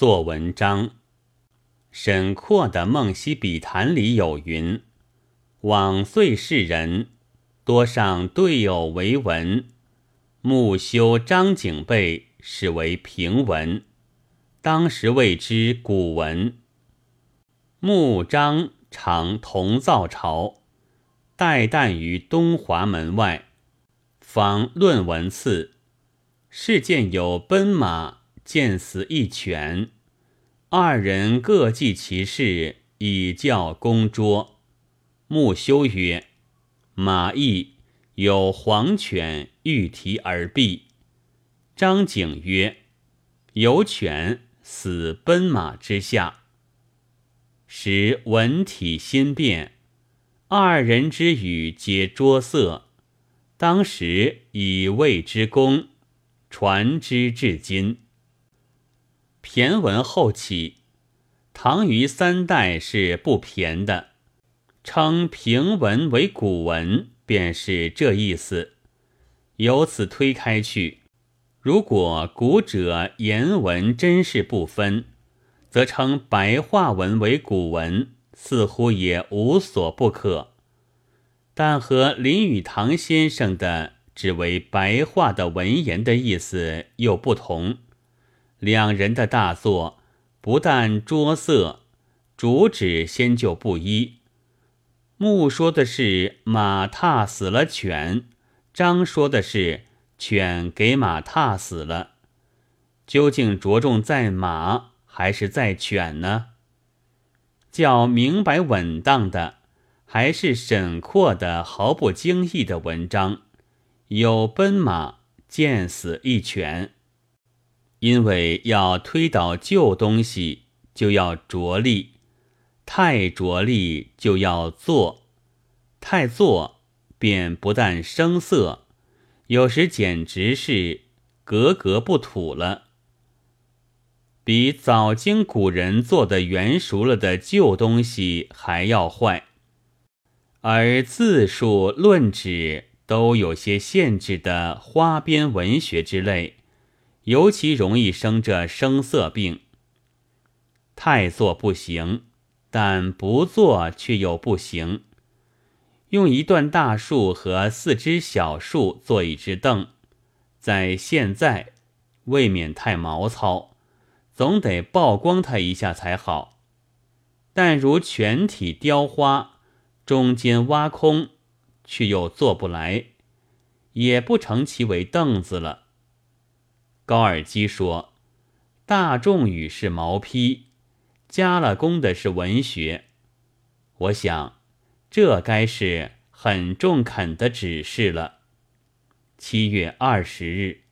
做文章。沈括的《梦溪笔谈》里有云：“往岁世人多上对偶为文，木修张景备始为平文，当时谓之古文。穆张常同造朝，代诞于东华门外，方论文次。事见有奔马，见死一犬。”二人各记其事，以教公桌。穆修曰：“马邑有黄犬，欲蹄而毙。”张景曰：“有犬死奔马之下。”时文体新变，二人之语皆拙色。当时以谓之功，传之至今。骈文后起，唐虞三代是不骈的，称平文为古文，便是这意思。由此推开去，如果古者言文真是不分，则称白话文为古文，似乎也无所不可。但和林语堂先生的只为白话的文言的意思又不同。两人的大作不但着色，主旨先就不一。木说的是马踏死了犬，张说的是犬给马踏死了。究竟着重在马还是在犬呢？较明白稳当的，还是沈括的毫不经意的文章，有奔马见死一犬。因为要推倒旧东西，就要着力；太着力，就要做；太做，便不但生涩，有时简直是格格不土了。比早经古人做的圆熟了的旧东西还要坏，而字数、论旨都有些限制的花边文学之类。尤其容易生这声色病。太做不行，但不做却又不行。用一段大树和四只小树做一只凳，在现在未免太毛糙，总得曝光它一下才好。但如全体雕花，中间挖空，却又做不来，也不成其为凳子了。高尔基说：“大众语是毛坯，加了工的是文学。我想，这该是很中肯的指示了。”七月二十日。